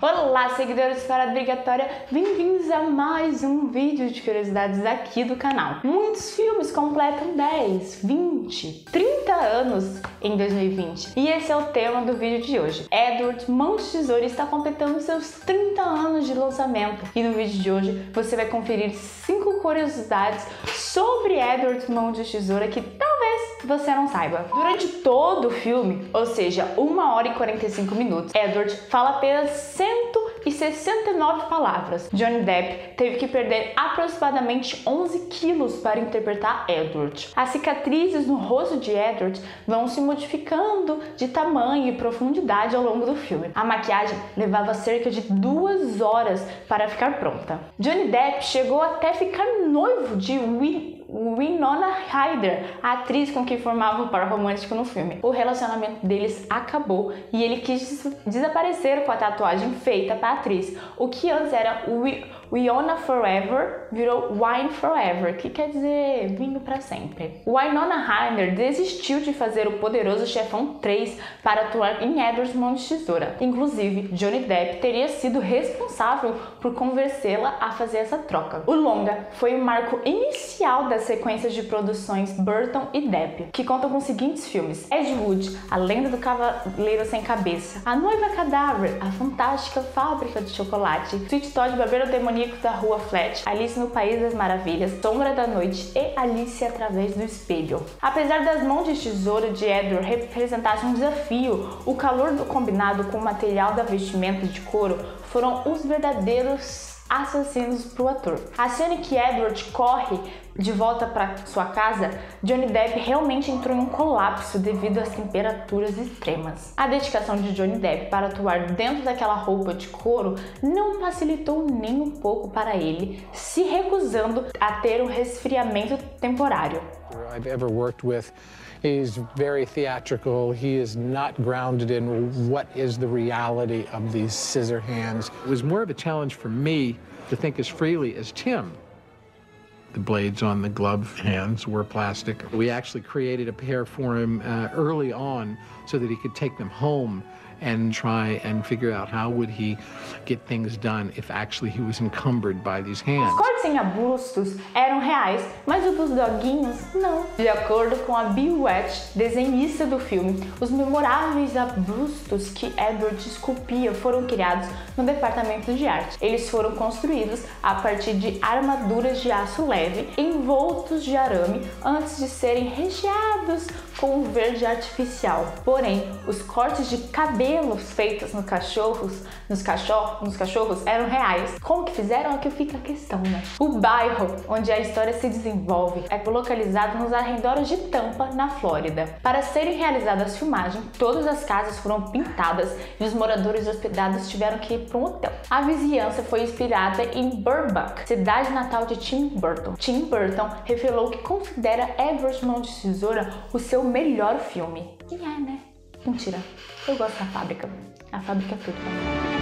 Olá, seguidores de Parada Obrigatória, bem-vindos a mais um vídeo de curiosidades aqui do canal. Muitos filmes completam 10, 20, 30 anos em 2020 e esse é o tema do vídeo de hoje. Edward Mão de Tesoura está completando seus 30 anos de lançamento e no vídeo de hoje você vai conferir 5 curiosidades sobre Edward Mão de Tesoura que talvez você não saiba. Durante todo o filme, ou seja, 1 hora e 45 minutos, Edward fala apenas 169 palavras. Johnny Depp teve que perder aproximadamente 11 quilos para interpretar Edward. As cicatrizes no rosto de Edward vão se modificando de tamanho e profundidade ao longo do filme. A maquiagem levava cerca de duas horas para ficar pronta. Johnny Depp chegou até ficar noivo de Will Winona Ryder, a atriz com quem formava o par romântico no filme. O relacionamento deles acabou e ele quis desaparecer com a tatuagem feita para a atriz. O que antes era Winona Forever virou Wine Forever, que quer dizer vinho para sempre. Winona Ryder desistiu de fazer o Poderoso Chefão 3 para atuar em Edward Mão de Tesoura. Inclusive, Johnny Depp teria sido responsável por convencê-la a fazer essa troca. O longa foi o marco inicial da das sequências de produções Burton e Depp, que contam com os seguintes filmes: Ed Wood, A Lenda do Cavaleiro Sem Cabeça, A Noiva Cadáver, A Fantástica Fábrica de Chocolate, Sweet Todd, Barbeiro Da Rua Flat, Alice no País das Maravilhas, Sombra da Noite e Alice através do Espelho. Apesar das mãos de tesoura de Edward representassem um desafio, o calor do combinado com o material da vestimenta de couro foram os verdadeiros assassinos para o ator. A cena que Edward corre de volta para sua casa, Johnny Depp realmente entrou em um colapso devido às temperaturas extremas. A dedicação de Johnny Depp para atuar dentro daquela roupa de couro não facilitou nem um pouco para ele, se recusando a ter um resfriamento temporário. I've ever worked with. He's very theatrical. He is not grounded in what is the reality of these scissor hands. It was more of a challenge for me to think as freely as Tim. The blades on the glove hands were plastic. We actually created a pair for him uh, early on so that he could take them home and try and figure out how would he get things done if actually he was encumbered by these hands. Os cortes em arbustos eram reais, mas os dos doguinhos não. De acordo com a Bill Wetch, desenhista do filme, os memoráveis arbustos que Edward esculpia foram criados no departamento de arte. Eles foram construídos a partir de armaduras de aço leve envoltos de arame antes de serem recheados com verde artificial. Porém, os cortes de cabelos feitos nos cachorros, nos, cachorros, nos cachorros eram reais. Como que fizeram? Aqui fica a questão, né? O bairro onde a história se desenvolve é localizado nos arredores de Tampa, na Flórida. Para serem realizadas as filmagens, todas as casas foram pintadas e os moradores hospedados tiveram que ir para um hotel. A vizinhança foi inspirada em Burbank, cidade natal de Tim Burton. Tim Burton revelou que considera Edward Mão de Tesoura o seu melhor filme. E é, né? Mentira. Eu gosto da fábrica. A fábrica é tudo pra mim.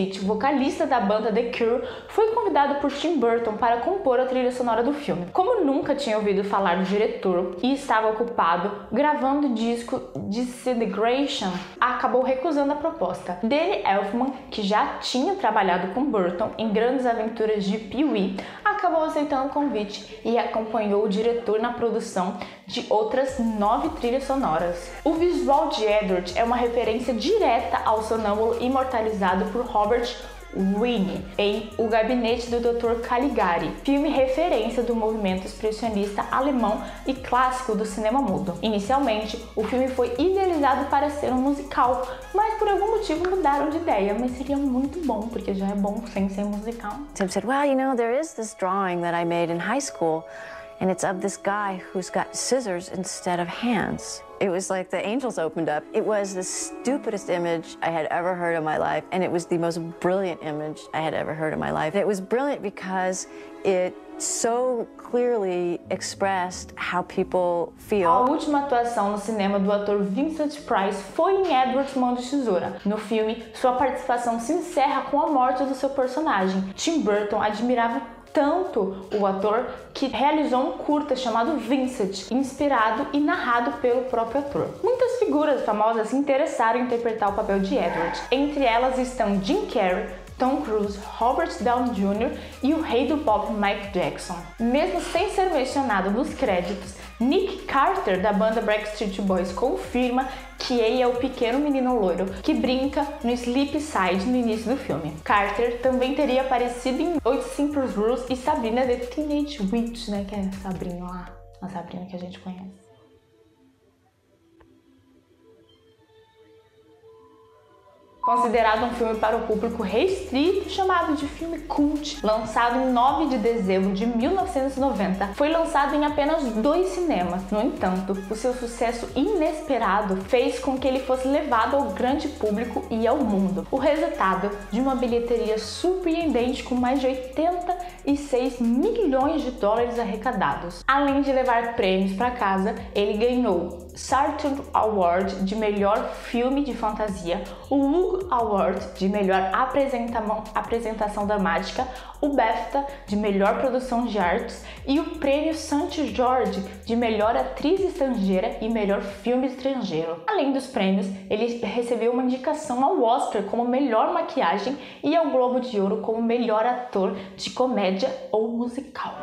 Smith, vocalista da banda The Cure, foi convidado por Tim Burton para compor a trilha sonora do filme. Como nunca tinha ouvido falar do diretor e estava ocupado gravando o disco Disintegration, acabou recusando a proposta. Danny Elfman, que já tinha trabalhado com Burton em grandes aventuras de Pee-wee, acabou aceitando o convite e acompanhou o diretor na produção de outras nove trilhas sonoras. O visual de Edward é uma referência direta ao sonâmbulo imortalizado por Robert Winnie em O Gabinete do Dr. Caligari, filme referência do movimento expressionista alemão e clássico do cinema mudo. Inicialmente, o filme foi idealizado para ser um musical, mas por algum motivo mudaram de ideia, mas seria muito bom, porque já é bom sem ser musical. Tim said, well, you know, there is this drawing that I made in high school, and it's of this guy who's got scissors instead of hands. It was like the angels opened up. It was the stupidest image I had ever heard in my life, and it was the most brilliant image I had ever heard in my life. It was brilliant because it so clearly expressed how people feel. A última atuação no cinema do ator Vincent Price foi em Edward Mão de Tesoura. No filme, sua participação se encerra com a morte do seu personagem. Tim Burton admirava tanto o ator que realizou um curta chamado Vincent, inspirado e narrado pelo próprio ator. Muitas figuras famosas se interessaram em interpretar o papel de Edward. Entre elas estão Jim Carrey, Tom Cruise, Robert Downey Jr. e o rei do pop Mike Jackson. Mesmo sem ser mencionado nos créditos, Nick Carter, da banda Backstreet Boys, confirma que ele é o pequeno menino loiro que brinca no Sleep Side no início do filme. Carter também teria aparecido em Oito Simple Rules e Sabrina the Teenage Witch, né, que é a Sabrina lá, a Sabrina que a gente conhece. Considerado um filme para o público restrito, chamado de filme cult, lançado em 9 de dezembro de 1990, foi lançado em apenas dois cinemas. No entanto, o seu sucesso inesperado fez com que ele fosse levado ao grande público e ao mundo. O resultado de uma bilheteria surpreendente com mais de 86 milhões de dólares arrecadados. Além de levar prêmios para casa, ele ganhou Saturn Award de melhor filme de fantasia, o Hugo Award de melhor apresentação dramática, o BAFTA de melhor produção de artes e o prêmio Santi George de melhor atriz estrangeira e melhor filme estrangeiro. Além dos prêmios, ele recebeu uma indicação ao Oscar como melhor maquiagem e ao Globo de Ouro como melhor ator de comédia ou musical.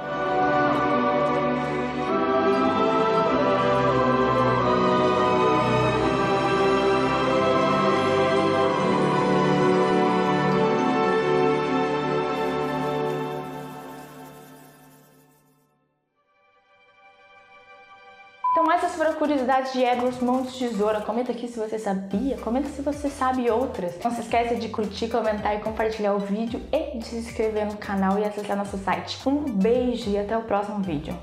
Essas foram curiosidades de Edward Mão de Tesoura. Comenta aqui se você sabia, comenta se você sabe outras. Não se esqueça de curtir, comentar e compartilhar o vídeo e de se inscrever no canal e acessar nosso site. Um beijo e até o próximo vídeo.